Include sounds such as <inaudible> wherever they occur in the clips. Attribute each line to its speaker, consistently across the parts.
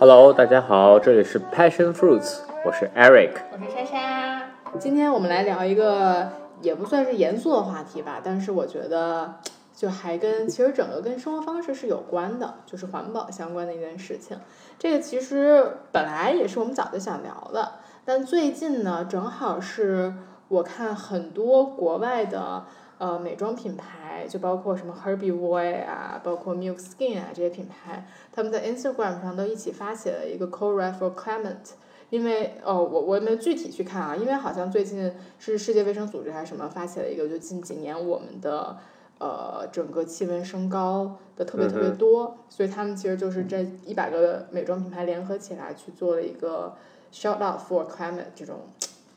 Speaker 1: Hello，大家好，这里是 Passion Fruits，我是 Eric。
Speaker 2: 我是莎莎。今天我们来聊一个也不算是严肃的话题吧，但是我觉得就还跟其实整个跟生活方式是有关的，就是环保相关的一件事情。这个其实本来也是我们早就想聊的，但最近呢，正好是我看很多国外的呃美妆品牌，就包括什么 Herbie Boy 啊，包括 Milk Skin 啊这些品牌，他们在 Instagram 上都一起发起了一个 Call for Climate。因为哦，我我也没有具体去看啊，因为好像最近是世界卫生组织还是什么发起了一个，就近几年我们的呃整个气温升高的特别特别多，所以他们其实就是这一百个美妆品牌联合起来去做了一个 shout out for climate 这种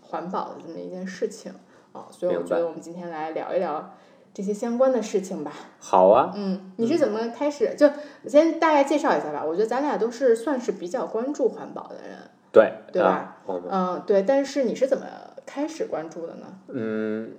Speaker 2: 环保的这么一件事情啊，所以我觉得我们今天来聊一聊这些相关的事情吧。
Speaker 1: 好啊。
Speaker 2: 嗯，你是怎么开始？就先大概介绍一下吧。我觉得咱俩都是算是比较关注环保的人。
Speaker 1: 对，
Speaker 2: 对吧？嗯，对，但是你是怎么开始关注的呢？
Speaker 1: 嗯，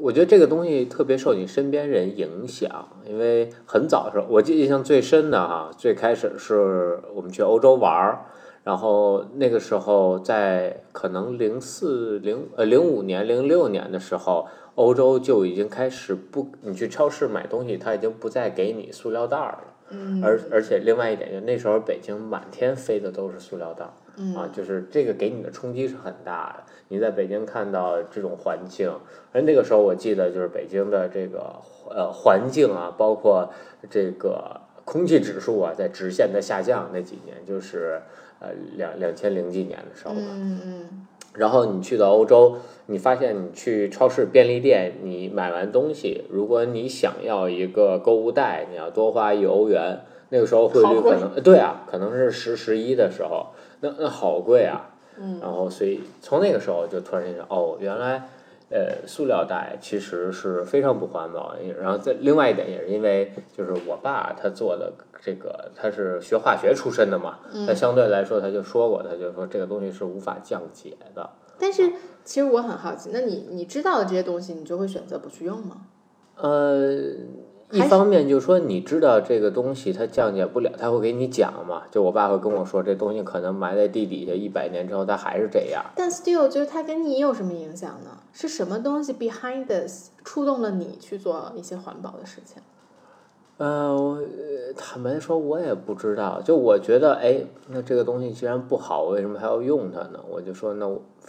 Speaker 1: 我觉得这个东西特别受你身边人影响，因为很早的时候，我记印象最深的哈，最开始是我们去欧洲玩儿，然后那个时候在可能零四零呃零五年零六年的时候，欧洲就已经开始不，你去超市买东西，他已经不再给你塑料袋儿了。
Speaker 2: 嗯，
Speaker 1: 而而且另外一点，就那时候北京满天飞的都是塑料袋儿。啊，就是这个给你的冲击是很大的。你在北京看到这种环境，而那个时候我记得就是北京的这个呃环境啊，包括这个空气指数啊，在直线的下降。那几年就是呃两两千零几年的时候吧。
Speaker 2: 嗯嗯。
Speaker 1: 然后你去到欧洲，你发现你去超市、便利店，你买完东西，如果你想要一个购物袋，你要多花一欧元。那个时候汇率可能对啊，可能是十十一的时候。那那好贵啊，
Speaker 2: 嗯，
Speaker 1: 然后所以从那个时候就突然间哦，原来，呃，塑料袋其实是非常不环保。然后再另外一点也是因为，就是我爸他做的这个，他是学化学出身的嘛，他相对来说他就说过，他就说这个东西是无法降解的。
Speaker 2: 但是其实我很好奇，那你你知道的这些东西，你就会选择不去用吗？
Speaker 1: 呃。一方面就是说，你知道这个东西它降解不了，他会给你讲嘛。就我爸会跟我说，这东西可能埋在地底下一百年之后，它还是这样。
Speaker 2: 但 still，就是它跟你有什么影响呢？是什么东西 behind this 触动了你去做一些环保的事情？
Speaker 1: 呃，坦白说，我也不知道。就我觉得，哎，那这个东西既然不好，为什么还要用它呢？我就说，那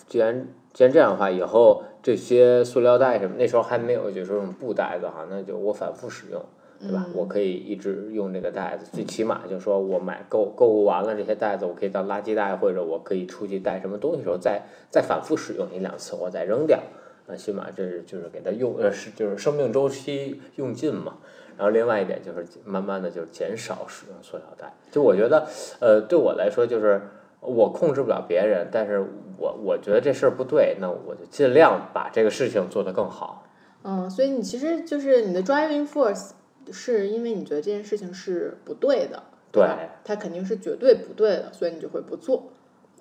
Speaker 1: 既然既然这样的话，以后这些塑料袋什么，那时候还没有，就是这种布袋子哈，那就我反复使用，对吧？我可以一直用这个袋子，最起码就是说我买购购物完了这些袋子，我可以当垃圾袋，或者我可以出去带什么东西的时候再再反复使用一两次，我再扔掉。那起码这是就是给它用呃是就是生命周期用尽嘛。然后另外一点就是慢慢的就是减少使用塑料袋。就我觉得，呃，对我来说就是。我控制不了别人，但是我我觉得这事儿不对，那我就尽量把这个事情做得更好。
Speaker 2: 嗯，所以你其实就是你的 driving force 是因为你觉得这件事情是不对的，
Speaker 1: 对，
Speaker 2: 它肯定是绝对不对的，所以你就会不做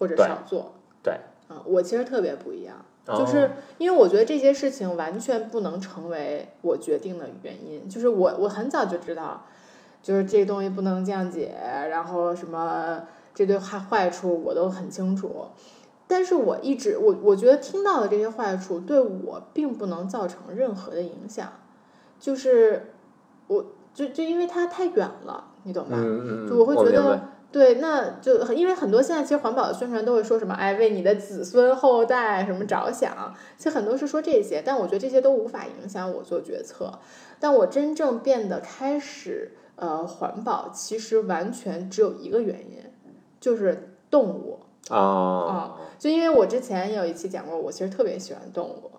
Speaker 2: 或者少做。
Speaker 1: 对，
Speaker 2: 啊，我其实特别不一样，就是因为我觉得这些事情完全不能成为我决定的原因，就是我我很早就知道，就是这东西不能降解，然后什么。这对坏坏处我都很清楚，但是我一直我我觉得听到的这些坏处对我并不能造成任何的影响，就是我就就因为它太远了，你懂吧？就我会觉得对，那就因为很多现在其实环保的宣传都会说什么哎为你的子孙后代什么着想，其实很多是说这些，但我觉得这些都无法影响我做决策。但我真正变得开始呃环保，其实完全只有一个原因。就是动物
Speaker 1: 啊
Speaker 2: 啊！就因为我之前有一期讲过，我其实特别喜欢动物，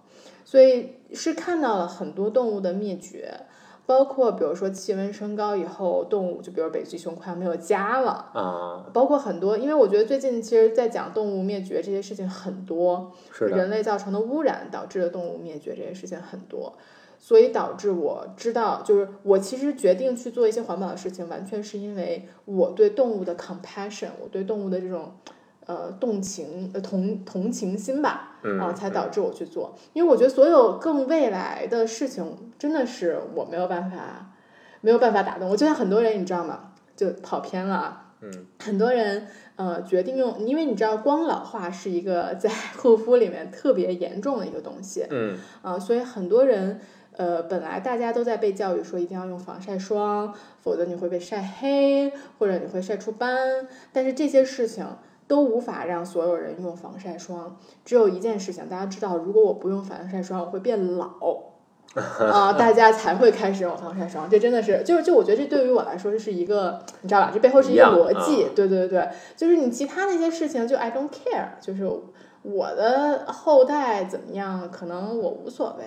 Speaker 2: 所以是看到了很多动物的灭绝，包括比如说气温升高以后，动物就比如北极熊快要没有家了
Speaker 1: 啊，
Speaker 2: 包括很多，因为我觉得最近其实，在讲动物灭绝这些事情很多，是人类造成的污染导致的动物灭绝这些事情很多。所以导致我知道，就是我其实决定去做一些环保的事情，完全是因为我对动物的 compassion，我对动物的这种呃动情、呃同同情心吧，啊，才导致我去做。因为我觉得所有更未来的事情，真的是我没有办法没有办法打动。我就像很多人，你知道吗？就跑偏了。
Speaker 1: 嗯，
Speaker 2: 很多人呃决定用，因为你知道光老化是一个在 <laughs> 护肤里面特别严重的一个东西，
Speaker 1: 嗯
Speaker 2: 啊、所以很多人呃本来大家都在被教育说一定要用防晒霜，否则你会被晒黑或者你会晒出斑，但是这些事情。都无法让所有人用防晒霜，只有一件事情，大家知道，如果我不用防晒霜，我会变老，<laughs> 啊、大家才会开始用防晒霜。这真的是，就是就我觉得这对于我来说，这是一个，你知道吧？这背后是一个逻辑，
Speaker 1: 啊
Speaker 2: 对对对，就是你其他那些事情，就 I don't care，就是我的后代怎么样，可能我无所谓。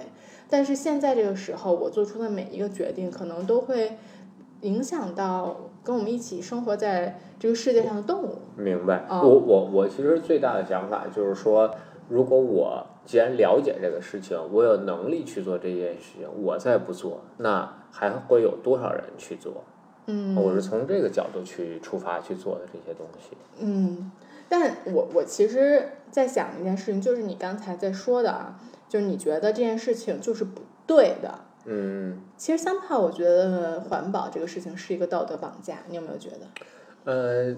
Speaker 2: 但是现在这个时候，我做出的每一个决定，可能都会影响到跟我们一起生活在这个世界上的动物。
Speaker 1: 明白。
Speaker 2: 哦
Speaker 1: 我我我其实最大的想法就是说，如果我既然了解这个事情，我有能力去做这件事情，我再不做，那还会有多少人去做？
Speaker 2: 嗯，
Speaker 1: 我是从这个角度去出发去做的这些东西。
Speaker 2: 嗯，但我我其实在想一件事情，就是你刚才在说的啊，就是你觉得这件事情就是不对的。
Speaker 1: 嗯
Speaker 2: 其实 somehow 我觉得环保这个事情是一个道德绑架，你有没有觉得？
Speaker 1: 呃，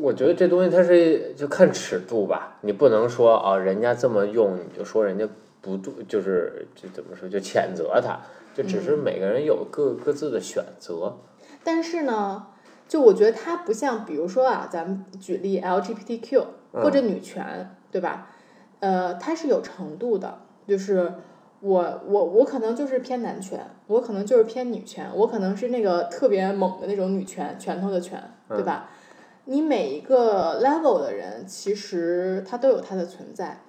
Speaker 1: 我觉得这东西它是就看尺度吧，你不能说啊，人家这么用你就说人家不对，就是就怎么说就谴责他，就只是每个人有各各自的选择。
Speaker 2: 但是呢，就我觉得它不像，比如说啊，咱们举例 LGBTQ 或者女权，对吧？呃，它是有程度的，就是我我我可能就是偏男权，我可能就是偏女权，我可能是那个特别猛的那种女权，拳头的拳，对吧？你每一个 level 的人，其实他都有他的存在，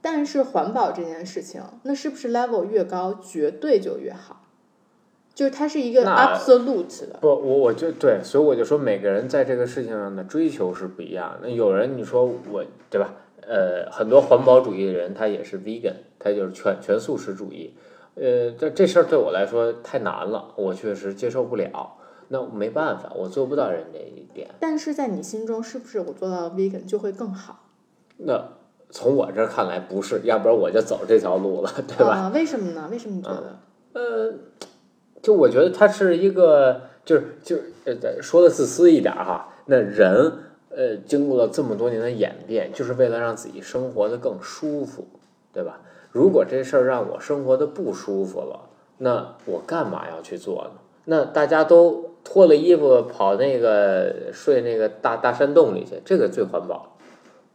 Speaker 2: 但是环保这件事情，那是不是 level 越高，绝对就越好？就是它是一个 absolute 的，
Speaker 1: 不，我我就对，所以我就说每个人在这个事情上的追求是不一样的。那有人你说我对吧？呃，很多环保主义的人他也是 vegan，他就是全全素食主义。呃，这这事儿对我来说太难了，我确实接受不了。那没办法，我做不到人这一点。
Speaker 2: 但是在你心中，是不是我做到 vegan 就会更好？
Speaker 1: 那从我这儿看来不是，要不然我就走这条路了，对吧？
Speaker 2: 啊为什么呢？为什么你觉得？
Speaker 1: 呃，就我觉得它是一个，就是就是呃，说的自私一点儿哈，那人呃，经过了这么多年的演变，就是为了让自己生活的更舒服，对吧？如果这事儿让我生活的不舒服了，那我干嘛要去做呢？那大家都脱了衣服跑那个睡那个大大山洞里去，这个最环保。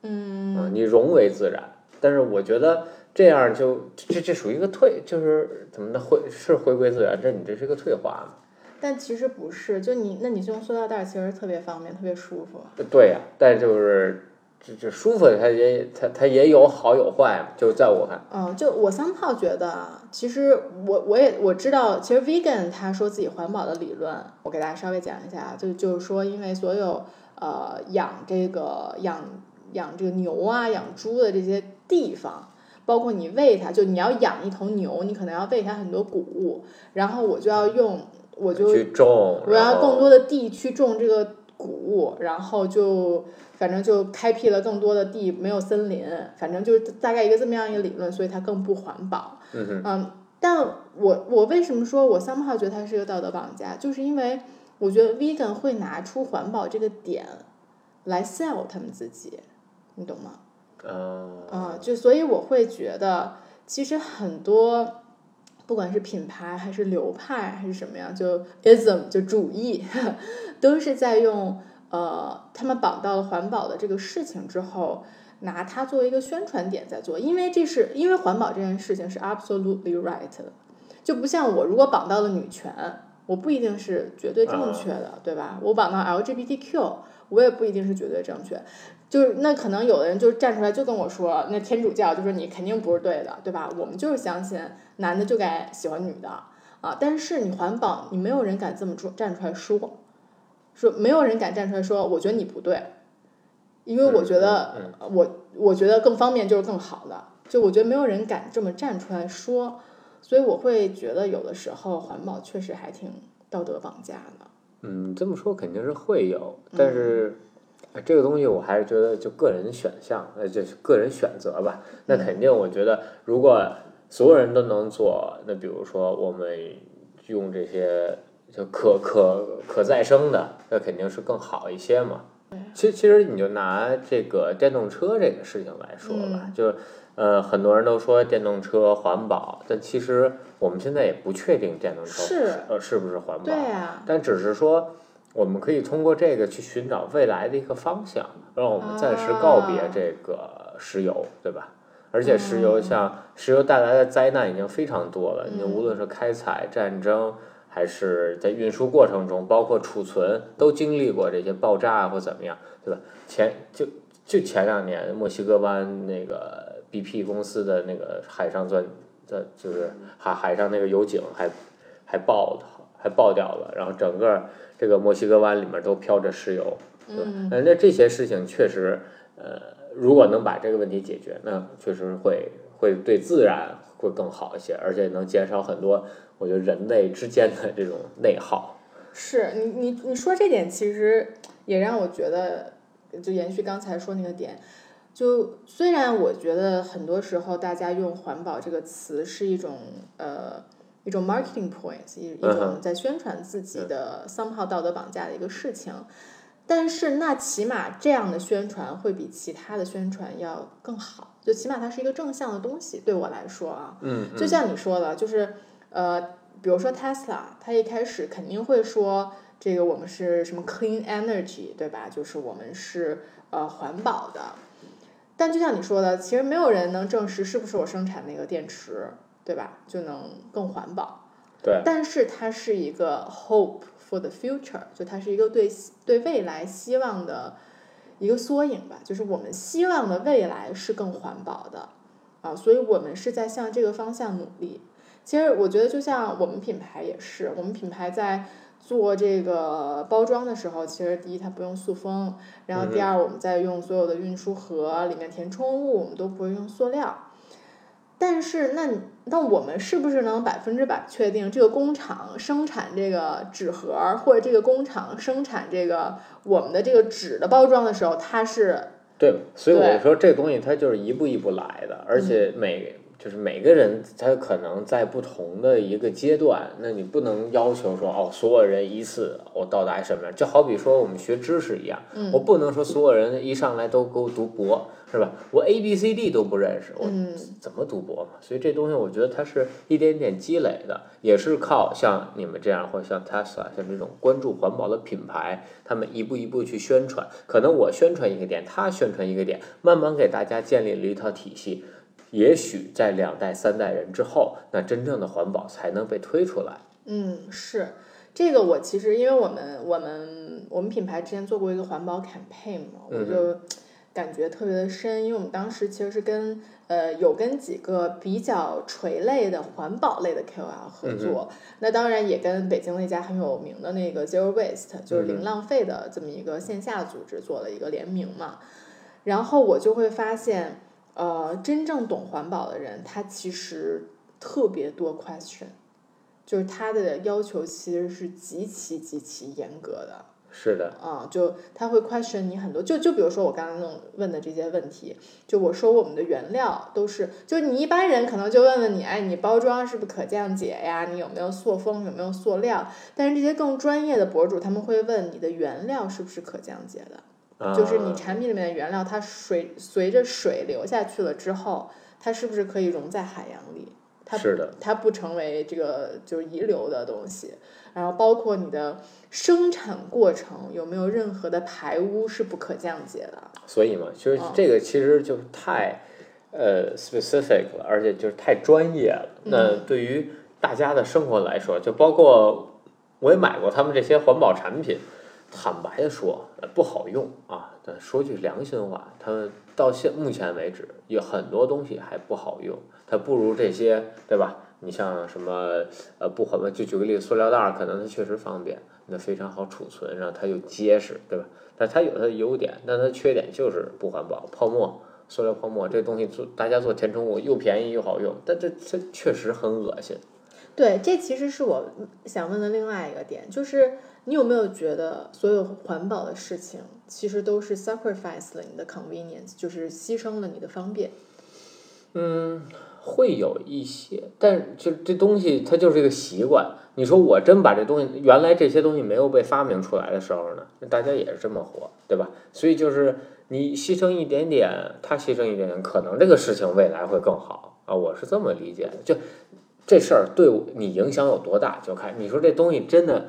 Speaker 2: 嗯，
Speaker 1: 啊，你融为自然。但是我觉得这样就这这属于一个退，就是怎么的回是回归自然，这你这是一个退化嘛？
Speaker 2: 但其实不是，就你，那你用塑料袋其实特别方便，特别舒服。
Speaker 1: 对呀、但就是这这舒服，它也它它也有好有坏嘛。就在我看，
Speaker 2: 嗯，就我三炮觉得啊，其实我我也我知道，其实 vegan 他说自己环保的理论，我给大家稍微讲一下，就就是说，因为所有呃养这个养养这个牛啊、养猪的这些地方，包括你喂它，就你要养一头牛，你可能要喂它很多谷物，然后我就要用，我就
Speaker 1: 去种，
Speaker 2: 我要更多的地去种这个谷物，然后就反正就开辟了更多的地，没有森林，反正就是大概一个这么样一个理论，所以它更不环保。
Speaker 1: 嗯嗯，
Speaker 2: 但我我为什么说我 somehow 觉得它是一个道德绑架，就是因为我觉得 vegan 会拿出环保这个点来 sell 他们自己，你懂吗？
Speaker 1: 嗯
Speaker 2: 啊、就所以我会觉得，其实很多，不管是品牌还是流派还是什么呀，就 ism 就主义，<laughs> 都是在用呃，他们绑到了环保的这个事情之后，拿它作为一个宣传点在做，因为这是因为环保这件事情是 absolutely right 的，就不像我如果绑到了女权，我不一定是绝对正确的，对吧？我绑到 LGBTQ，我也不一定是绝对正确。就是那可能有的人就站出来就跟我说，那天主教就说你肯定不是对的，对吧？我们就是相信男的就该喜欢女的啊，但是你环保，你没有人敢这么说站出来说，说没有人敢站出来说，我觉得你不对，因为我觉得、我我觉得更方便就是更好的，就我觉得没有人敢这么站出来说，所以我会觉得有的时候环保确实还挺道德绑架的。
Speaker 1: 嗯，这么说肯定是会有，但是。哎这个东西我还是觉得就个人选项，呃，就是个人选择吧。那肯定，我觉得如果所有人都能做，那比如说我们用这些就可可可再生的，那肯定是更好一些嘛。其实其实你就拿这个电动车这个事情来说吧，
Speaker 2: 嗯
Speaker 1: 就是呃很多人都说电动车环保，但其实我们现在也不确定电动车
Speaker 2: 是
Speaker 1: 呃是不是环保，
Speaker 2: 对啊、
Speaker 1: 但只是说我们可以通过这个去寻找未来的一个方向，让我们暂时告别
Speaker 2: 啊
Speaker 1: 这个石油，对吧？而且石油
Speaker 2: 嗯
Speaker 1: 像石油带来的灾难已经非常多了，你
Speaker 2: 嗯
Speaker 1: 无论是开采、战争，还是在运输过程中，包括储存，都经历过这些爆炸啊或怎么样，对吧？前就就前两年墨西哥湾那个 BP 公司的那个海上钻的，就是海海上那个油井还还爆的还爆掉了，然后整个这个墨西哥湾里面都飘着石油，
Speaker 2: 嗯
Speaker 1: 那那这些事情确实，呃，如果能把这个问题解决，那确实会会对自然会更好一些，而且能减少很多我觉得人类之间的这种内耗。
Speaker 2: 是你你你说这点，其实也让我觉得，就延续刚才说那个点，就虽然我觉得很多时候大家用环保这个词是一种呃一种 marketing points，一一
Speaker 1: 嗯
Speaker 2: 种在宣传自己的 somehow 道德绑架的一个事情，但是那起码这样的宣传会比其他的宣传要更好，就起码它是一个正向的东西，对我来说啊，
Speaker 1: 嗯
Speaker 2: 就像你说的，就是呃，比如说 Tesla，它一开始肯定会说这个我们是什么 clean energy，对吧？就是我们是呃环保的。但就像你说的，其实没有人能证实是不是我生产那个电池，对吧？就能更环保。
Speaker 1: 对，
Speaker 2: 但是它是一个 hope for the future，就它是一个对对未来希望的一个缩影吧，就是我们希望的未来是更环保的啊，所以我们是在向这个方向努力。其实我觉得，就像我们品牌也是，我们品牌在做这个包装的时候，其实第一它不用塑封，然后第二我们在用所有的运输盒里面填充物，我们都不会用塑料。但是那你那我们是不是能百分之百确定这个工厂生产这个纸盒儿，或者这个工厂生产这个我们的这个纸的包装的时候，它是
Speaker 1: 对，所以我说这东西它就是一步一步来的，而且每就是每个人他可能在不同的一个阶段，那你不能要求说哦，所有人一次我到达什么样，就好比说我们学知识一样，
Speaker 2: 嗯
Speaker 1: 我不能说所有人一上来都给我读博，是吧？我 A B C D 都不认识，我
Speaker 2: 嗯
Speaker 1: 怎么读博嘛？所以这东西我觉得它是一点点积累的，也是靠像你们这样，或者像 Tesla 像这种关注环保的品牌，他们一步一步去宣传。可能我宣传一个点，他宣传一个点，慢慢给大家建立了一套体系。也许在两代、三代人之后，那真正的环保才能被推出来。
Speaker 2: 嗯是这个我其实因为我们我们我们品牌之前做过一个环保 campaign 嘛，我就感觉特别的深，因为我们当时其实是跟呃有跟几个比较垂类的环保类的 KOL 合作，那当然也跟北京那家很有名的那个 Zero Waste 就是零浪费的这么一个线下组织做了一个联名嘛，然后我就会发现，呃，真正懂环保的人，他其实特别多 question，就是他的要求其实是极其极其严格的。
Speaker 1: 是的，
Speaker 2: 啊、就他会 question 你很多，就就比如说我刚刚弄问的这些问题，就我说我们的原料都是，就你一般人可能就问问你，哎，你包装是不是可降解呀？你有没有塑封，有没有塑料？但是这些更专业的博主他们会问你的原料是不是可降解的，
Speaker 1: 啊
Speaker 2: 就是你产品里面的原料，它水随着水流下去了之后，它是不是可以溶在海洋里？它
Speaker 1: 是的，
Speaker 2: 它不成为这个就是遗留的东西，然后包括你的生产过程有没有任何的排污是不可降解的。
Speaker 1: 所以嘛，就是
Speaker 2: 嗯
Speaker 1: 这个其实就是太呃 specific 了，而且就是太专业了。那
Speaker 2: 嗯
Speaker 1: 对于大家的生活来说，就包括我也买过他们这些环保产品，坦白的说，不好用啊。但说句良心话，它到现目前为止有很多东西还不好用，它不如这些，对吧？你像什么呃不环保，就举个例子，塑料袋儿可能它确实方便，那非常好储存，然后它又结实，对吧？但它有它的优点，但它缺点就是不环保，泡沫。塑料泡沫这东西做大家做填充物又便宜又好用，但这这确实很恶心。
Speaker 2: 对，这其实是我想问的另外一个点，就是你有没有觉得所有环保的事情其实都是 sacrifice 了你的 convenience，就是牺牲了你的方便？
Speaker 1: 嗯，会有一些，但就这东西它就是一个习惯。你说我真把这东西，原来这些东西没有被发明出来的时候呢，大家也是这么活，对吧？所以就是你牺牲一点点，他牺牲一点点，可能这个事情未来会更好啊。我是这么理解的。就这事儿对你影响有多大，就看你说这东西真的。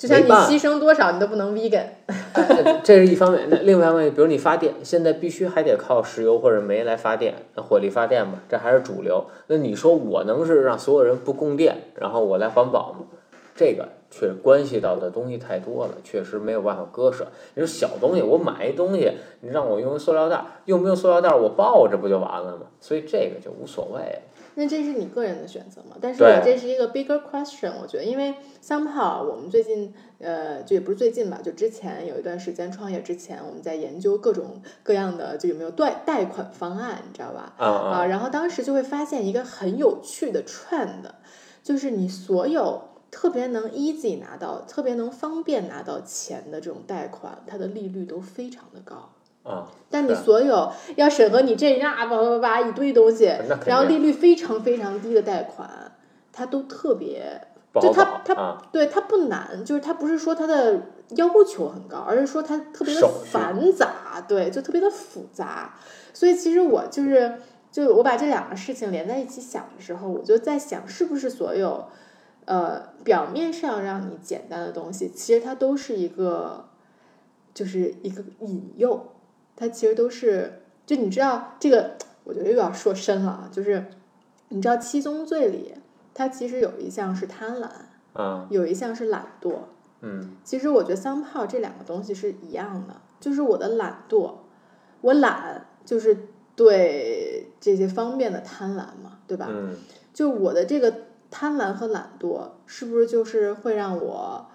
Speaker 2: 就像你牺牲多少，你都不能 vegan。<laughs>
Speaker 1: 这是一方面，那另外一方面，比如你发电，现在必须还得靠石油或者煤来发电，那火力发电嘛，这还是主流。那你说我能是让所有人不供电，然后我来环保吗？这个却关系到的东西太多了，确实没有办法割舍。你说小东西，我买一东西，你让我用塑料袋，用不用塑料袋我抱着不就完了吗？所以这个就无所谓。
Speaker 2: 那这是你个人的选择嘛？但是我这是一个 bigger question，我觉得，因为 somehow 我们最近，呃，就也不是最近吧，就之前有一段时间创业之前，我们在研究各种各样的，就有没有贷贷款方案，你知道吧？
Speaker 1: 啊
Speaker 2: 啊！然后当时就会发现一个很有趣的 trend，就是你所有特别能 easy 拿到、特别能方便拿到钱的这种贷款，它的利率都非常的高。
Speaker 1: 啊！
Speaker 2: 但你所有要审核你这那叭叭叭一堆东西，然后利率非常非常低的贷款，它都特别，就它它对它不难，就是它不是说它的要求很高，而是说它特别的繁杂，对，就特别的复杂。所以其实我就是，就我把这两个事情连在一起想的时候，我就在想，是不是所有呃表面上让你简单的东西，其实它都是一个，就是一个引诱。它其实都是，就你知道这个，我觉得又要说深了啊。就是你知道七宗罪里，它其实有一项是贪婪，
Speaker 1: 嗯，
Speaker 2: 有一项是懒惰，
Speaker 1: 嗯。
Speaker 2: 其实我觉得三炮这两个东西是一样的，就是我的懒惰，我懒就是对这些方便的贪婪嘛，对吧？
Speaker 1: 嗯。
Speaker 2: 就我的这个贪婪和懒惰，是不是就是会让我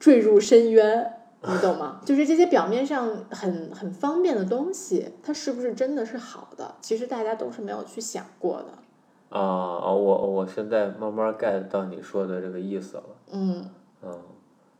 Speaker 2: 坠入深渊？你懂吗？就是这些表面上很很方便的东西，它是不是真的是好的？其实大家都是没有去想过的。
Speaker 1: 啊，我我现在慢慢 get 到你说的这个意思了。
Speaker 2: 嗯
Speaker 1: 嗯，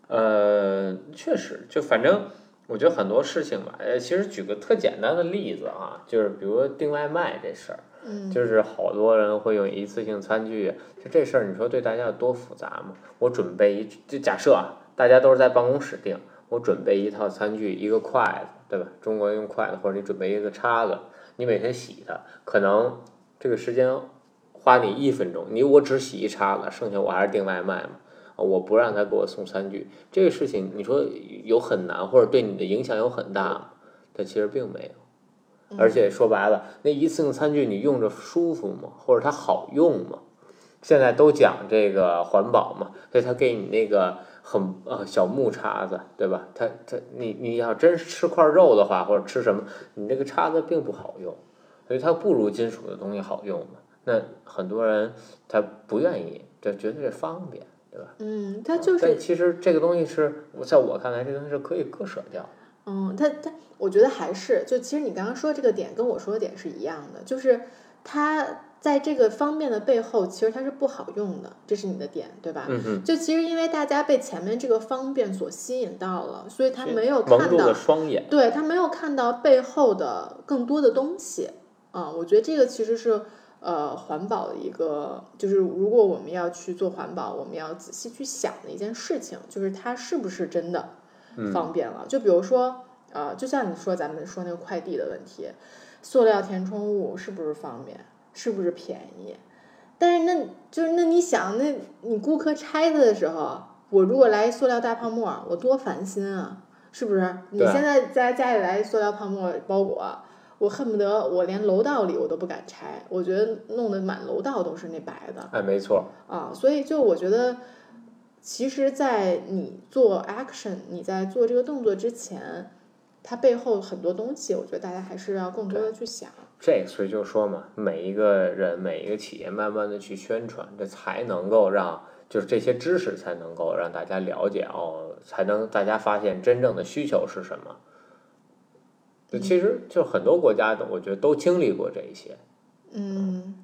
Speaker 1: 呃，确实，就反正我觉得很多事情吧，呃，其实举个特简单的例子啊，就是比如订外卖这事儿，
Speaker 2: 嗯，
Speaker 1: 就是好多人会用一次性餐具，就这事儿，你说对大家有多复杂吗？我准备一，就假设啊，大家都是在办公室订。我准备一套餐具，一个筷子，对吧？中国用筷子，或者你准备一个叉子，你每天洗它，可能这个时间花你一分钟，你我只洗一叉子，剩下我还是订外卖嘛？我不让他给我送餐具，这个事情你说有很难，或者对你的影响有很大吗？但其实并没有，而且说白了，那一次性餐具你用着舒服吗？或者它好用吗？现在都讲这个环保嘛，所以他给你那个。很呃小木叉子，对吧？它它你你要真是吃块肉的话，或者吃什么，你这个叉子并不好用，所以它不如金属的东西好用嘛。那很多人他不愿意，就觉得这方便，对吧？
Speaker 2: 嗯，它就是。
Speaker 1: 但其实这个东西是在我看来，这个东西是可以割舍掉。
Speaker 2: 嗯，它它，我觉得还是就其实你刚刚说这个点跟我说的点是一样的，就是它。在这个方便的背后，其实它是不好用的，这是你的点，对吧？
Speaker 1: 嗯
Speaker 2: 就其实因为大家被前面这个方便所吸引到了，所以他没有看到
Speaker 1: 双眼，
Speaker 2: 对他没有看到背后的更多的东西啊。我觉得这个其实是呃环保的一个，就是如果我们要去做环保，我们要仔细去想的一件事情，就是它是不是真的方便了？就比如说呃，就像你说咱们说那个快递的问题，塑料填充物是不是方便？是不是便宜？但是那就是那你想，那你顾客拆它的时候，我如果来塑料大泡沫，我多烦心啊！是不是？你现在在家里来塑料泡沫包裹，我恨不得我连楼道里我都不敢拆，我觉得弄得满楼道都是那白的。
Speaker 1: 哎，没错。
Speaker 2: 啊，所以就我觉得，其实，在你做 action，你在做这个动作之前，它背后很多东西，我觉得大家还是要更多的去想。
Speaker 1: 这所以就说嘛，每一个人、每一个企业，慢慢的去宣传，这才能够让，就是这些知识才能够让大家了解哦，才能大家发现真正的需求是什么。就其实就很多国家的，我觉得都经历过这一些。
Speaker 2: 嗯，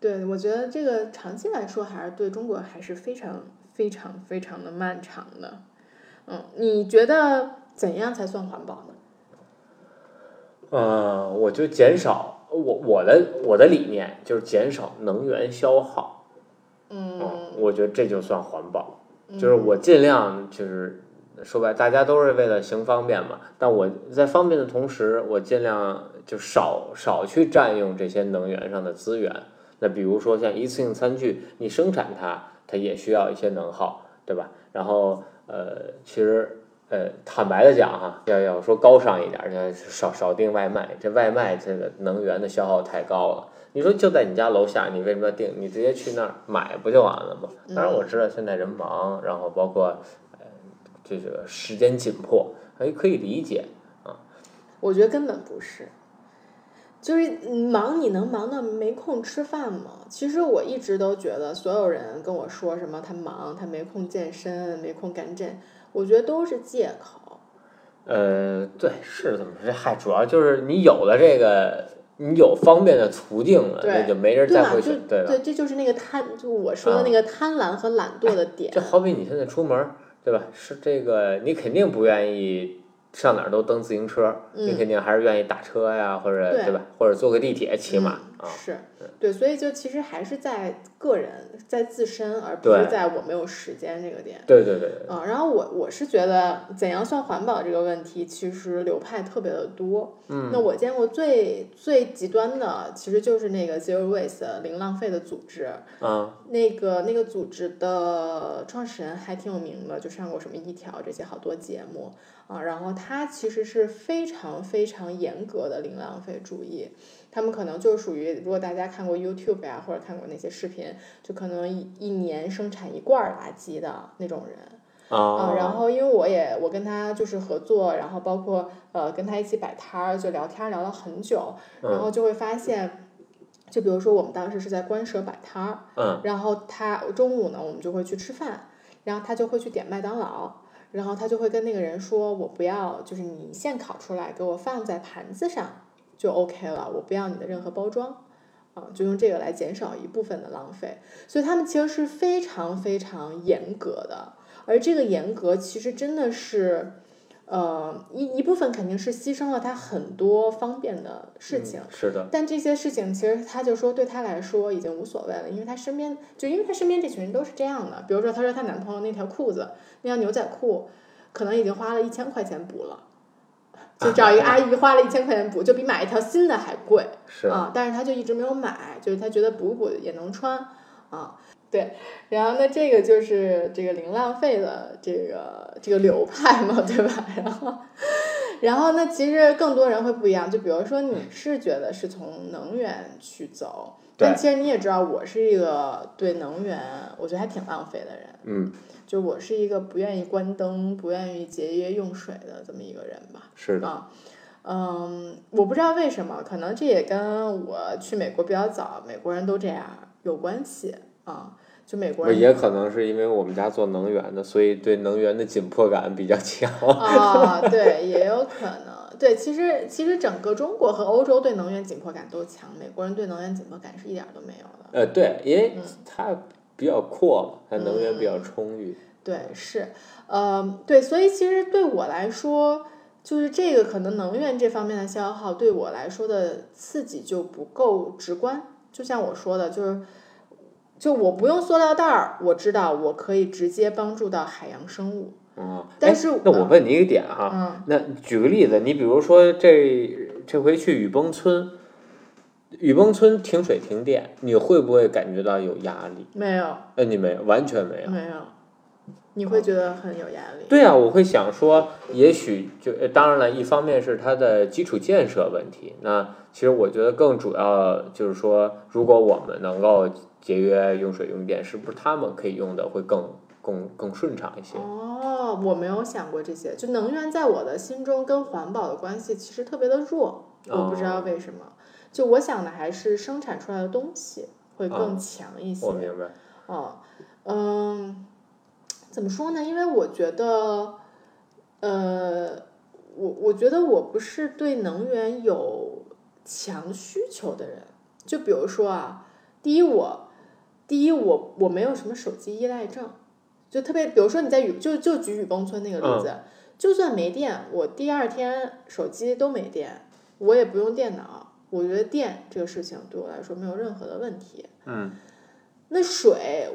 Speaker 2: 对，我觉得这个长期来说，还是对中国还是非常非常非常的漫长的。嗯，你觉得怎样才算环保呢？
Speaker 1: 呃，我就减少。我我的我的理念就是减少能源消耗，
Speaker 2: 嗯，
Speaker 1: 我觉得这就算环保，
Speaker 2: 嗯
Speaker 1: 就是我尽量就是说白，大家都是为了行方便嘛，但我在方便的同时，我尽量就少少去占用这些能源上的资源。那比如说像一次性餐具，你生产它，它也需要一些能耗，对吧？然后呃，其实呃，坦白的讲哈，要要说高尚一点儿，要少少订外卖，这外卖这个能源的消耗太高了。你说就在你家楼下，你为什么要订？你直接去那儿买不就完了吗？当然我知道现在人忙，然后包括呃这个时间紧迫，哎，可以理解啊。
Speaker 2: 我觉得根本不是，就是忙你能忙到没空吃饭吗？其实我一直都觉得，所有人跟我说什么他忙，他没空健身，没空干这，我觉得都是借口。
Speaker 1: 呃，对，是这么说。嗨，主要就是你有了这个，你有方便的途径了，
Speaker 2: 对
Speaker 1: 那就没人再会去，对吧？
Speaker 2: 对，这就是那个贪，就我说的那个贪婪和懒惰的点。
Speaker 1: 就好比你现在出门儿，对吧？是这个，你肯定不愿意上哪儿都蹬自行车，你
Speaker 2: 嗯
Speaker 1: 肯定还是愿意打车呀，或者
Speaker 2: 对
Speaker 1: 对吧？或者坐个地铁，起码
Speaker 2: 嗯、
Speaker 1: 啊，
Speaker 2: 是对，所以就其实还是在个人，在自身，而不是在我没有时间这个点。
Speaker 1: 对对对对，
Speaker 2: 啊、然后我我是觉得怎样算环保这个问题，其实流派特别的多。
Speaker 1: 嗯，
Speaker 2: 那我见过最最极端的，其实就是那个 Zero Waste 零浪费的组织。
Speaker 1: 啊，
Speaker 2: 那个那个组织的创始人还挺有名的，就上过什么一条这些好多节目啊。然后他其实是非常非常严格的零浪费主义，他们可能就属于，如果大家看过 YouTube 呀、或者看过那些视频，就可能一一年生产一罐儿垃圾的那种人。
Speaker 1: 啊，
Speaker 2: 嗯，然后因为我也我跟他就是合作，然后包括呃跟他一起摆摊儿，就聊天聊了很久，然后就会发现，就比如说我们当时是在官舍摆摊儿，
Speaker 1: 嗯，
Speaker 2: 然后他中午呢我们就会去吃饭，然后他就会去点麦当劳，然后他就会跟那个人说，我不要就是你现烤出来给我放在盘子上就 OK 了，我不要你的任何包装。啊，就用这个来减少一部分的浪费，所以他们其实是非常非常严格的，而这个严格其实真的是，呃，一一部分肯定是牺牲了他很多方便的事情，
Speaker 1: 嗯是的，
Speaker 2: 但这些事情其实他就说对他来说已经无所谓了，因为他身边就因为他身边这群人都是这样的，比如说她说她男朋友那条裤子那条牛仔裤，可能已经花了一千块钱补了。就找一个阿姨花了一千块钱补，就比买一条新的还贵。
Speaker 1: 是
Speaker 2: 啊，但是他就一直没有买，就是他觉得补补也能穿啊。对，然后呢，这个就是这个零浪费的这个这个流派嘛，对吧？然后，然后呢，其实更多人会不一样，就比如说你是觉得是从能源去走，但其实你也知道，我是一个对能源我觉得还挺浪费的人，
Speaker 1: 嗯，
Speaker 2: 就我是一个不愿意关灯、不愿意节约用水的这么一个人吧。
Speaker 1: 是的，
Speaker 2: 啊，嗯，我不知道为什么，可能这也跟我去美国比较早，美国人都这样有关系啊。就美国人
Speaker 1: 也可能是因为我们家做能源的，所以对能源的紧迫感比较强。<laughs>
Speaker 2: 啊，对，也有可能。对，其实其实整个中国和欧洲对能源紧迫感都强，美国人对能源紧迫感是一点儿都没有的。
Speaker 1: 呃，对，因为
Speaker 2: 嗯
Speaker 1: 它比较阔嘛，它能源比较充裕。
Speaker 2: 对，是，呃，对，所以其实对我来说，就是这个可能能源这方面的消耗对我来说的刺激就不够直观。就像我说的，就是，就我不用塑料袋儿，我知道我可以直接帮助到海洋生物。
Speaker 1: 嗯，
Speaker 2: 但是
Speaker 1: 那我问你一个点哈，
Speaker 2: 嗯
Speaker 1: 那举个例子，你比如说这这回去雨崩村，雨崩村停水停电，你会不会感觉到有压力？
Speaker 2: 没有，
Speaker 1: 呃，你没有，完全没有。
Speaker 2: 没有，你会觉得很有压力。
Speaker 1: 对啊，我会想说，也许就呃当然了，一方面是它的基础建设问题，那其实我觉得更主要就是说，如果我们能够节约用水用电，是不是他们可以用的会更更更顺畅一些？
Speaker 2: 哦，我没有想过这些。就能源在我的心中跟环保的关系其实特别的弱，我不知道
Speaker 1: 哦
Speaker 2: 为什么。就我想的还是生产出来的东西会更强一些。
Speaker 1: 我明白。
Speaker 2: 哦，嗯，怎么说呢？因为我觉得，呃，我我觉得我不是对能源有强需求的人。就比如说啊，第一我，第一我我没有什么手机依赖症，就特别，比如说你在雨就就举雨崩村那个例子，就算没电，我第二天手机都没电，我也不用电脑。我觉得电这个事情对我来说没有任何的问题。
Speaker 1: 嗯
Speaker 2: 那水，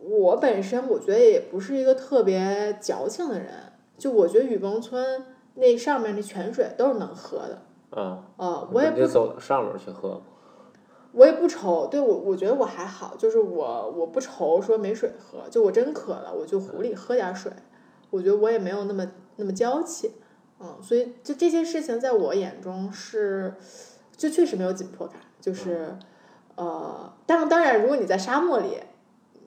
Speaker 2: 我本身我觉得也不是一个特别矫情的人，就我觉得雨崩村那上面那泉水都是能喝的。
Speaker 1: 啊，
Speaker 2: 呃，我也不
Speaker 1: 你就走到上面去喝。
Speaker 2: 我也不愁，对我我觉得我还好，就是我我不愁说没水喝，就我真渴了，我就湖里喝点水，我觉得我也没有那么那么娇气，嗯，所以就这些事情在我眼中是，就确实没有紧迫感，就是，呃，但当然，如果你在沙漠里，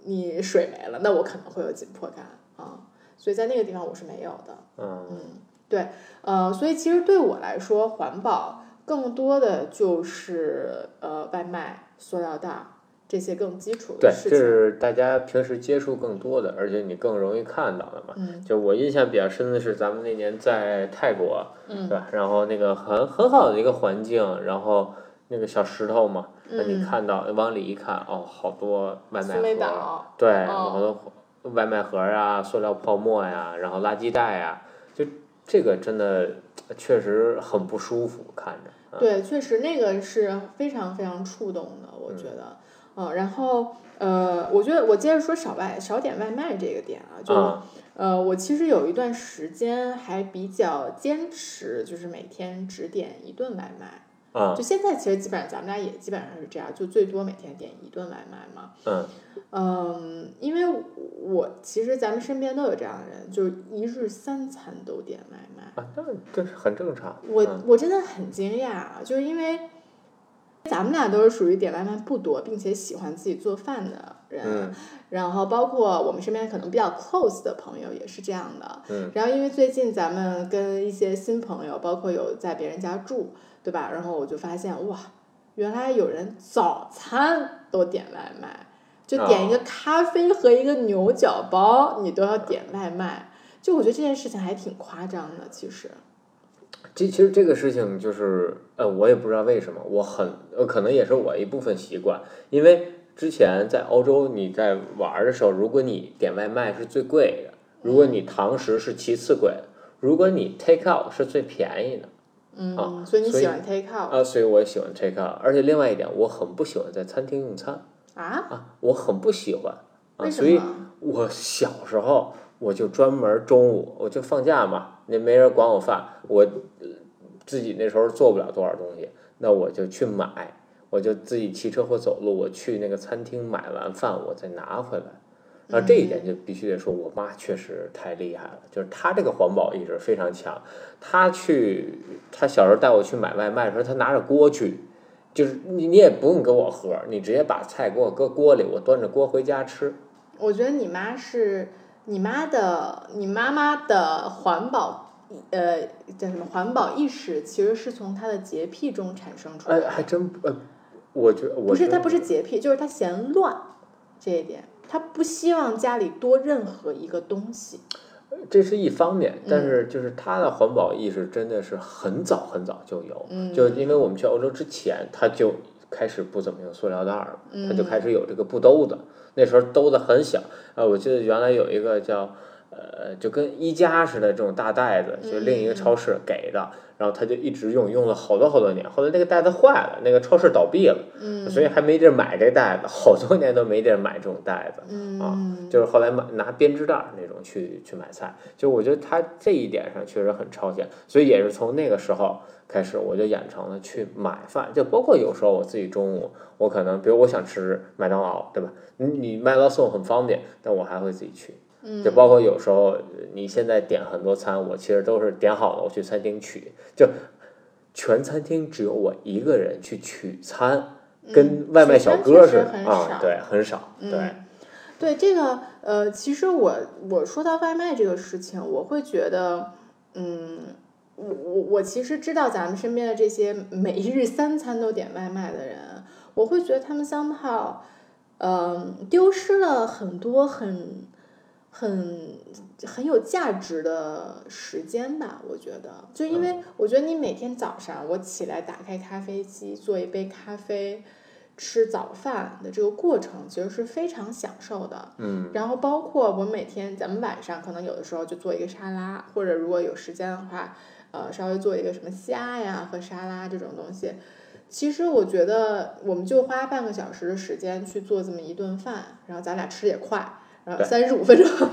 Speaker 2: 你水没了，那我可能会有紧迫感啊，所以在那个地方我是没有的，
Speaker 1: 嗯。
Speaker 2: 嗯，对，呃，所以其实对我来说，环保更多的就是呃外卖、塑料袋儿这些更基础
Speaker 1: 对
Speaker 2: 的，事
Speaker 1: 这
Speaker 2: 情。
Speaker 1: 是大家平时接触更多的，而且你更容易看到的嘛。
Speaker 2: 嗯
Speaker 1: 就我印象比较深的是，咱们那年在泰国，
Speaker 2: 嗯
Speaker 1: 对吧？然后那个很很好的一个环境，然后那个小石头嘛，那你
Speaker 2: 嗯，
Speaker 1: 看到往里一看，哦，好多外卖盒，
Speaker 2: 岛，
Speaker 1: 对，
Speaker 2: 哦
Speaker 1: 好多外卖盒啊、塑料泡沫呀、然后垃圾袋呀，就这个真的确实很不舒服，看着。
Speaker 2: 对，确实那个是非常非常触动的，我觉得，嗯，然后呃，我觉得我接着说少外少点外卖这个点啊，就
Speaker 1: 啊，
Speaker 2: 呃，我其实有一段时间还比较坚持，就是每天只点一顿外卖。
Speaker 1: 嗯，
Speaker 2: 就现在其实基本上咱们俩也基本上是这样，就最多每天点一顿外卖嘛。
Speaker 1: 嗯
Speaker 2: 嗯，因为我其实咱们身边都有这样的人，就是一日三餐都点外卖。
Speaker 1: 啊，那这是很正常。
Speaker 2: 我
Speaker 1: 嗯
Speaker 2: 我真的很惊讶啊，就是因为咱们俩都是属于点外卖不多，并且喜欢自己做饭的人，
Speaker 1: 嗯
Speaker 2: 然后包括我们身边可能比较 close 的朋友也是这样的。
Speaker 1: 嗯
Speaker 2: 然后因为最近咱们跟一些新朋友，包括有在别人家住，对吧？然后我就发现哇，原来有人早餐都点外卖，就点一个咖啡和一个牛角包，你都要点外卖。就我觉得这件事情还挺夸张的，其实。
Speaker 1: 这其实这个事情就是，呃，我也不知道为什么，我很呃，可能也是我一部分习惯，因为之前在欧洲你在玩儿的时候，如果你点外卖是最贵的，如果你堂食是其次贵的，如果你 take out 是最便宜的，
Speaker 2: 嗯，
Speaker 1: 啊所以
Speaker 2: 你喜欢 take out
Speaker 1: 啊，所以我也喜欢 take out，而且另外一点，我很不喜欢在餐厅用餐
Speaker 2: 啊？
Speaker 1: 啊，我很不喜欢啊，所以
Speaker 2: 么？
Speaker 1: 我小时候我就专门中午我就放假嘛，那没人管我饭，我自己那时候做不了多少东西，那我就去买，我就自己骑车或走路，我去那个餐厅买完饭我再拿回来。那这一点就必须得说，我妈确实太厉害了，就是她这个环保意识非常强。她去，她小时候带我去买外卖的时候，她拿着锅去，就是你你也不用给我盒，你直接把菜给我搁锅里，我端着锅回家吃。
Speaker 2: 我觉得你妈是你妈的，你妈妈的环保，呃，叫什么环保意识，其实是从她的洁癖中产生出来的
Speaker 1: 哎，
Speaker 2: 的。
Speaker 1: 还真不呃，我觉
Speaker 2: 不是，她不是洁癖，就是她嫌乱这一点，她不希望家里多任何一个东西。
Speaker 1: 这是一方面，但
Speaker 2: 嗯
Speaker 1: 是就是他的环保意识真的是很早很早就有，
Speaker 2: 嗯，
Speaker 1: 就因为我们去欧洲之前，他就开始不怎么用塑料袋儿了，他就
Speaker 2: 嗯
Speaker 1: 开始有这个布兜子，那时候兜子很小，呃，我记得原来有一个叫呃，就跟一加似的这种大袋子，就另一个
Speaker 2: 嗯
Speaker 1: 超市给的，然后他就一直用，用了好多好多年，后来那个袋子坏了，那个超市倒闭了，
Speaker 2: 嗯，
Speaker 1: 所以还没地儿买这袋子，好多年都没地儿买这种袋子。
Speaker 2: 啊，
Speaker 1: 就是后来买拿编织袋儿那种去去买菜，就我觉得他这一点上确实很超前，所以也是从那个时候开始，我就养成了去买饭，就包括有时候我自己中午，我可能比如我想吃麦当劳，对吧？你你麦当劳送很方便，但我还会自己去，
Speaker 2: 嗯
Speaker 1: 就包括有时候你现在点很多餐，我其实都是点好了我去餐厅取，就全餐厅只有我一个人去取餐，跟外卖小哥似的啊，
Speaker 2: 少
Speaker 1: 对，很少，
Speaker 2: 嗯
Speaker 1: 对。
Speaker 2: 对这个，呃，其实我我说到外卖这个事情，我会觉得，嗯，我我我其实知道咱们身边的这些每一日三餐都点外卖的人，我会觉得他们 somehow，嗯、丢失了很多很很很有价值的时间吧。我觉得，就因为我觉得你每天早上我起来打开咖啡机，做一杯咖啡。吃早饭的这个过程其实是非常享受的，
Speaker 1: 嗯
Speaker 2: 然后包括我每天咱们晚上可能有的时候就做一个沙拉，或者如果有时间的话，呃，稍微做一个什么虾呀和沙拉这种东西，其实我觉得，我们就花半个小时的时间去做这么一顿饭，然后咱俩吃也快，然后
Speaker 1: 对
Speaker 2: 三十五分钟，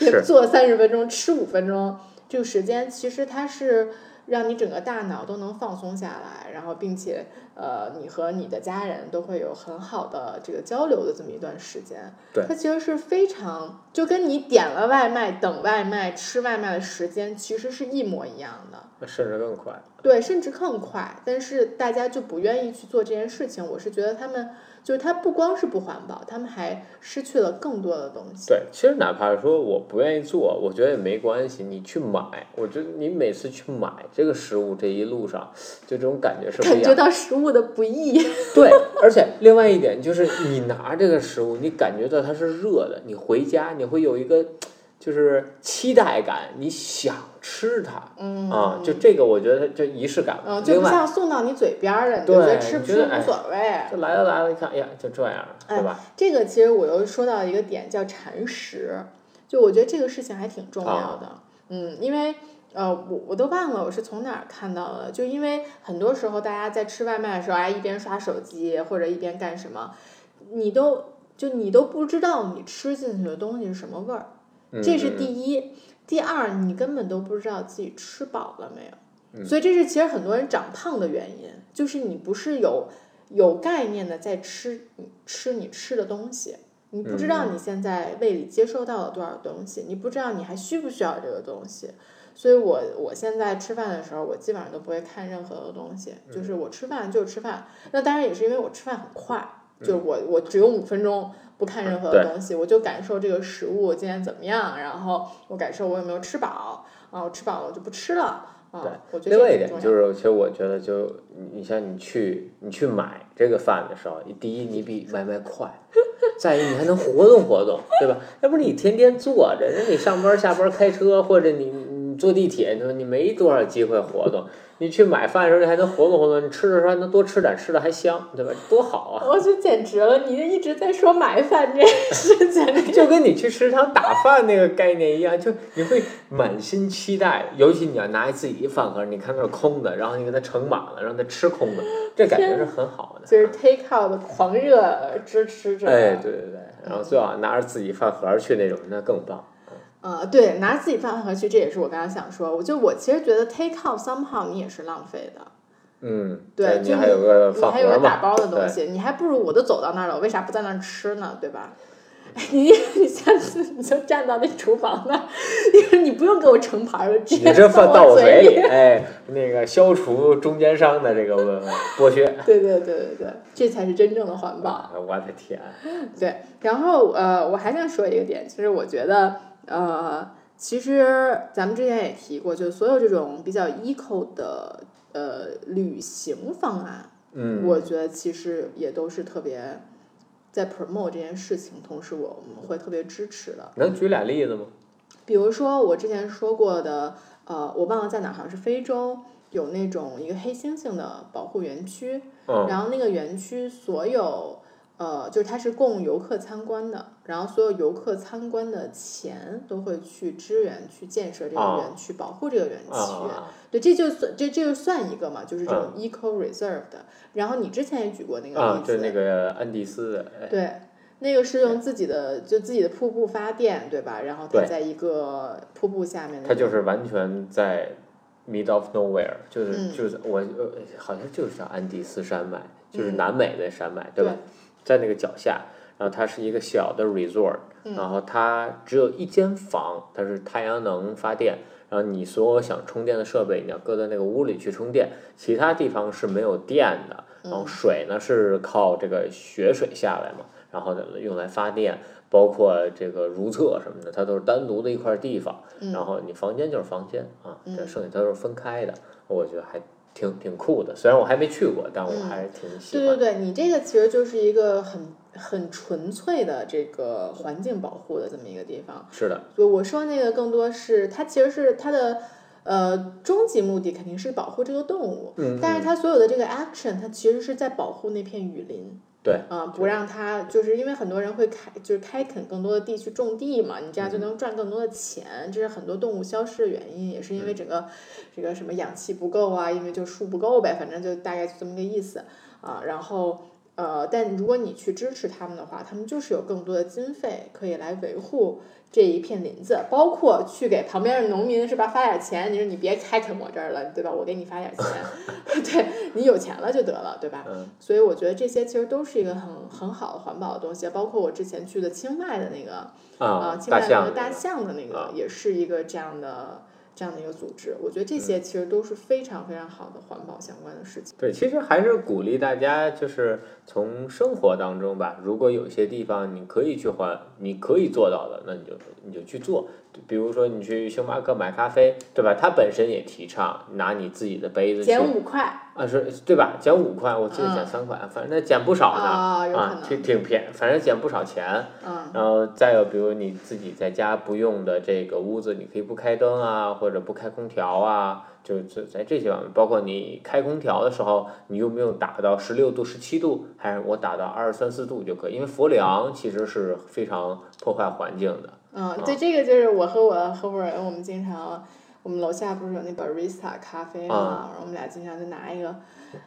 Speaker 2: 也
Speaker 1: 是
Speaker 2: 做三十分钟，吃五分钟，这个时间其实它是让你整个大脑都能放松下来，然后并且呃，你和你的家人都会有很好的这个交流的这么一段时间。
Speaker 1: 对
Speaker 2: 它其实是非常就跟你点了外卖、等外卖、吃外卖的时间其实是一模一样的。
Speaker 1: 甚至更快。
Speaker 2: 对，甚至更快，但是大家就不愿意去做这件事情。我是觉得他们就是它不光是不环保，他们还失去了更多的东西。
Speaker 1: 对，其实哪怕说我不愿意做，我觉得也没关系。你去买，我觉得你每次去买这个食物，这一路上就这种感觉是不一样感觉。
Speaker 2: 到食物的不易。<laughs>
Speaker 1: 对，而且另外一点就是，你拿这个食物，你感觉到它是热的，你回家你会有一个就是期待感，你想吃它
Speaker 2: 嗯
Speaker 1: 啊，就这个我觉得就仪式感。
Speaker 2: 嗯，就，不像送到你嘴边儿的，你就
Speaker 1: 对
Speaker 2: 觉得吃不吃无所谓。
Speaker 1: 就来了来了，一看，哎呀，就这样，对吧？
Speaker 2: 这个其实我又说到一个点，叫馋食。就我觉得这个事情还挺重要的。嗯，因为呃，我我都忘了我是从哪儿看到的，就因为很多时候大家在吃外卖的时候，哎，一边刷手机或者一边干什么，你都就你都不知道你吃进去的东西是什么味儿，
Speaker 1: 嗯
Speaker 2: 这是
Speaker 1: 嗯
Speaker 2: 第一。第二，你根本都不知道自己吃饱了没有，
Speaker 1: 嗯
Speaker 2: 所以这是其实很多人长胖的原因，就是你不是有有概念的在吃吃你吃的东西，你不知
Speaker 1: 嗯
Speaker 2: 道你现在胃里接收到了多少东西，你不知道你还需不需要这个东西。所以我我现在吃饭的时候，我基本上都不会看任何的东西，就是
Speaker 1: 嗯
Speaker 2: 我吃饭就是吃饭。那当然也是因为我吃饭很快，就是
Speaker 1: 嗯
Speaker 2: 我我只用五分钟不看任何的东西，我就感受这个食物今天怎么样，然后我感受我有没有吃饱啊，我吃饱了我就不吃了啊。我觉得
Speaker 1: 另外一点就是，其实我觉得就你像你去你去买这个饭的时候，第一你比外卖快，再一你还能活动活动，对吧？要不你天天坐着，那你上班下班开车或者你你坐地铁，你说？你没多少机会活动。你去买饭的时候，你还能活动活动，你吃的时候还能多吃点，吃的还香，对吧？多好啊！
Speaker 2: 我就简直了！你一直在说买饭这件事情，<laughs>
Speaker 1: 就跟你去食堂打饭那个概念一样，就你会满心期待，尤其你要拿自己一饭盒，你看那是空的，然后你给它盛满了，让它吃空的，这感觉是很好的。
Speaker 2: 就是 take out 的狂热支持者。
Speaker 1: 哎，对对对，然后最好拿着自己饭盒去那种，那更棒。
Speaker 2: 呃，对，拿自己饭盒去，这也是我刚刚想说。我就我其实觉得 take out somehow 你也是浪费的，
Speaker 1: 嗯，
Speaker 2: 对，就
Speaker 1: 你还有个
Speaker 2: 你还有个打包的东西，你还不如我都走到那儿了，我为啥不在那儿吃呢？对吧？哎 <laughs> 你 <laughs> 你下次你就站到那厨房那儿，你 <laughs> 你不用给我盛盘儿，直接
Speaker 1: 你这饭到我
Speaker 2: 我
Speaker 1: 嘴
Speaker 2: 里
Speaker 1: 里，。哎，那个消除中间商的这个呃剥削。
Speaker 2: 对对对对对，这才是真正的环保。
Speaker 1: 啊我的天，
Speaker 2: 对，然后呃，我还想说一个点，其实我觉得呃，其实咱们之前也提过，就所有这种比较 eco 的呃旅行方案，
Speaker 1: 嗯，
Speaker 2: 我觉得其实也都是特别在 promote 这件事情，同时我们会特别支持的。
Speaker 1: 能举俩例子吗？
Speaker 2: 比如说我之前说过的，呃，我忘了在哪儿，好像是非洲有那种一个黑猩猩的保护园区，
Speaker 1: 嗯
Speaker 2: 然后那个园区所有呃，就是它是供游客参观的，然后所有游客参观的钱都会去支援去建设这个
Speaker 1: 哦
Speaker 2: 园区，保护这个园区。
Speaker 1: 啊，
Speaker 2: 对，这就算这这就算一个嘛，就是这种 eco reserve 的。然后你之前也举过那个
Speaker 1: 啊，
Speaker 2: 例子，
Speaker 1: 就那个。安第斯
Speaker 2: 对，那个是用自己的就自己的瀑布发电，对吧？然后它在一个瀑布下面的，
Speaker 1: 它就是完全在。mid of nowhere，就是、
Speaker 2: 嗯。
Speaker 1: 就是我呃好像就是叫安第斯山脉，就是
Speaker 2: 嗯。
Speaker 1: 南美的山脉，对吧？在那个脚下，然后它是一个小的 resort，、然
Speaker 2: 嗯
Speaker 1: 后它只有一间房，它是太阳能发电，然后你所有想充电的设备你要搁在那个屋里去充电，其他地方是没有电的，然
Speaker 2: 嗯
Speaker 1: 后水呢是靠这个雪水下来嘛，然后呢用来发电。包括这个如厕什么的，它都是单独的一块地方，
Speaker 2: 嗯。
Speaker 1: 然后你房间就是房间啊，这剩下它都是分开的，我觉得还挺挺酷的。虽然我还没去过，但我还是挺喜欢。
Speaker 2: 对对对，你这个其实就是一个很很纯粹的这个环境保护的这么一个地方。
Speaker 1: 是的，
Speaker 2: 就我说那个更多是它其实是它的呃终极目的肯定是保护这个动物，
Speaker 1: 嗯
Speaker 2: 但是它所有的这个 action 它其实是在保护那片雨林。
Speaker 1: 对，
Speaker 2: 嗯，不让它就是因为很多人会开就是开垦更多的地去种地嘛，你这样就能赚更多的钱，这是很多动物消失的原因，也是因为整个这个什么氧气不够啊，因为就树不够呗，反正就大概就这么个意思啊。然后呃，但如果你去支持他们的话，他们就是有更多的经费可以来维护。这一片林子，包括去给旁边的农民是吧发点钱，你说你别开垦我这儿了，对吧？我给你发点钱，<laughs> 对你有钱了就得了，对吧？
Speaker 1: 嗯。
Speaker 2: 所以我觉得这些其实都是一个很很好的环保的东西，包括我之前去的清迈的那个啊，清迈那个大象的那个，也是一个这样的。这样的一个组织，我觉得这些其实都是非常非常好的环保相关的事情。
Speaker 1: 对，其实还是鼓励大家，就是从生活当中吧，如果有些地方你可以去环，你可以做到的，那你就你就去做。比如说你去星巴克买咖啡，对吧？它本身也提倡拿你自己的杯子
Speaker 2: 减五块
Speaker 1: 啊，是，对吧？减五块，我记得减三块，反正减不少呢
Speaker 2: 啊，
Speaker 1: 挺挺便，反正减不少钱。
Speaker 2: 嗯，
Speaker 1: 然后再有，比如你自己在家不用的这个屋子，你可以不开灯啊，或者不开空调啊，就就在这些方面，包括你开空调的时候，你用不用打到十六度、十七度，还是我打到二十三四度就可以？因为佛凉其实是非常破坏环境的。
Speaker 2: 嗯，对，这个就是我和我合伙人，我们经常，我们楼下不是有那 barista 咖啡嘛，然后我们俩经常就拿一个，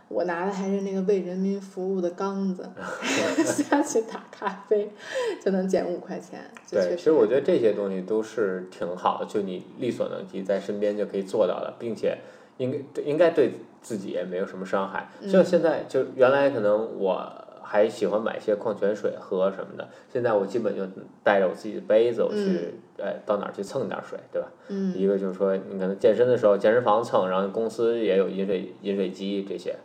Speaker 2: 我拿的还是那个为人民服务的缸子，<laughs> <laughs> 下去打咖啡，就能减五块钱。
Speaker 1: 对，其实我觉得这些东西都是挺好的，就你力所能及，在身边就可以做到的，并且应该应该对自己也没有什么伤害。像现在就原来可能我。还喜欢买一些矿泉水喝什么的。现在我基本就带着我自己的杯子，我去，哎，到哪儿去蹭点水，对吧？
Speaker 2: 嗯。
Speaker 1: 一个就是说，你可能健身的时候，健身房蹭，然后公司也有饮水饮水机这些。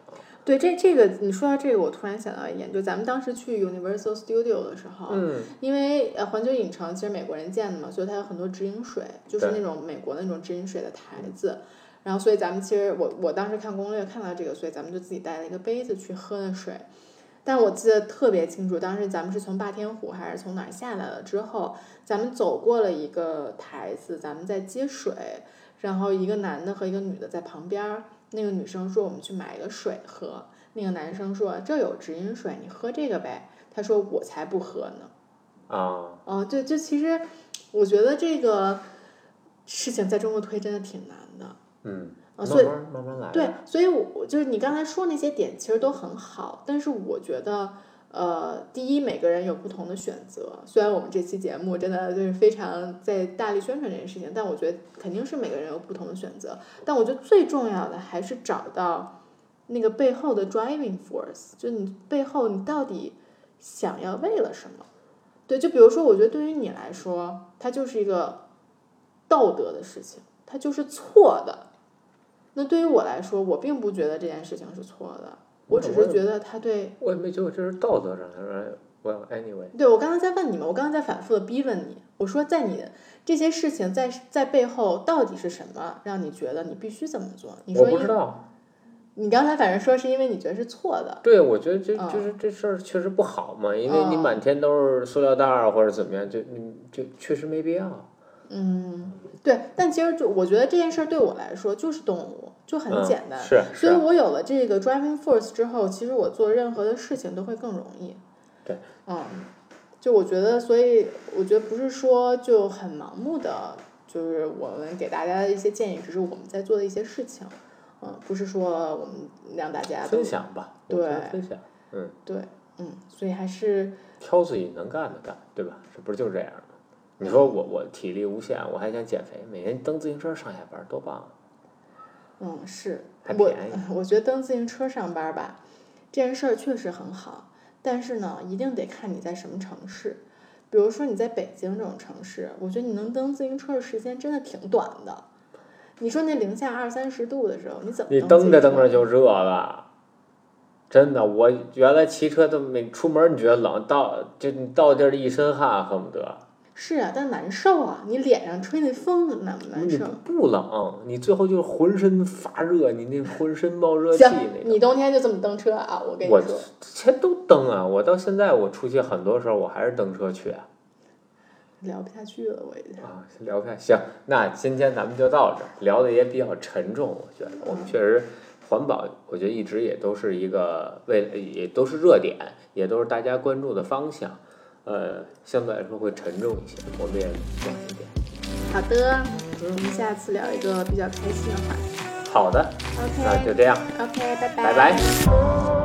Speaker 2: 对，这这个你说到这个，我突然想到一点，就咱们当时去 Universal Studio 的时候，
Speaker 1: 嗯，
Speaker 2: 因为呃环球影城其实美国人建的嘛，所以它有很多直饮水，就是那种美国那种直饮水的台子。然后，所以咱们其实我我当时看攻略看到这个，所以咱们就自己带了一个杯子去喝的水。但我记得特别清楚，当时咱们是从霸天虎还是从哪儿下来了之后，咱们走过了一个台子，咱们在接水，然后一个男的和一个女的在旁边，那个女生说我们去买一个水喝，那个男生说这有直饮水，你喝这个呗，他说我才不喝呢。
Speaker 1: 啊。
Speaker 2: 哦，对，就其实我觉得这个事情在中国推真的挺难的。
Speaker 1: 嗯。
Speaker 2: 所以
Speaker 1: 慢慢来。
Speaker 2: 对，所以我就是你刚才说那些点，其实都很好。但是我觉得，呃，第一，每个人有不同的选择。虽然我们这期节目真的就是非常在大力宣传这件事情，但我觉得肯定是每个人有不同的选择。但我觉得最重要的还是找到那个背后的 driving force，就你背后你到底想要为了什么？对，就比如说，我觉得对于你来说，它就是一个道德的事情，它就是错的。那对于我来说，我并不觉得这件事情是错的，我只是觉得他对。
Speaker 1: 我也没觉得这是道德上的，Well anyway。
Speaker 2: 对，我刚刚在问你们，我刚刚在反复的逼问你，我说在你这些事情在在背后到底是什么，让你觉得你必须这么做？你说
Speaker 1: 我不知道。
Speaker 2: 你刚才反正说是因为你觉得是错的。
Speaker 1: 对，我觉得这就是这事儿确实不好嘛，因为你满天都是塑料袋儿或者怎么样，就你就确实没必要。
Speaker 2: 嗯。对，但其实就我觉得这件事儿对我来说就是动物，就很简单。
Speaker 1: 是，
Speaker 2: 所以我有了这个 driving force 之后，其实我做任何的事情都会更容易。
Speaker 1: 对，
Speaker 2: 嗯，就我觉得，所以我觉得不是说就很盲目的，就是我们给大家的一些建议，只是我们在做的一些事情。嗯，不是说我们让大家
Speaker 1: 分享吧？
Speaker 2: 对，
Speaker 1: 分享。嗯，
Speaker 2: 对，嗯，所以还是
Speaker 1: 挑自己能干的干，对吧？这不是就是这样吗？你说我我体力无限，我还想减肥，每天蹬自行车上下班多棒！
Speaker 2: 嗯，是，
Speaker 1: 还便宜。
Speaker 2: 我觉得蹬自行车上班吧，这件事儿确实很好，但是呢，一定得看你在什么城市。比如说你在北京这种城市，我觉得你能蹬自行车的时间真的挺短的。你说那零下二三十度的时候，你怎么？
Speaker 1: 你蹬着蹬着就热了，真的。我原来骑车都没出门，你觉得冷，到就你到地儿一身汗，恨不得。
Speaker 2: 是啊，但难受啊！你脸上吹那风难不难受？
Speaker 1: 不冷，你最后就是浑身发热，你那浑身冒热气。那
Speaker 2: 你冬天就这么蹬车啊？我跟你
Speaker 1: 说，我前都蹬啊！我到现在我出去很多时候我还是蹬车去。
Speaker 2: 啊聊不下去了，我已经。
Speaker 1: 啊，聊不下行，那今天咱们就到这儿，聊的也比较沉重，我觉得我们确实。环保，我觉得一直也都是一个为也都是热点，也都是大家关注的方向。呃，相对来说会沉重一些，我们也暖一点。
Speaker 2: 好的，我们下次聊一个比较开心的话题。
Speaker 1: 好的，那
Speaker 2: OK 那
Speaker 1: 就这样
Speaker 2: ，OK，拜拜
Speaker 1: 拜拜。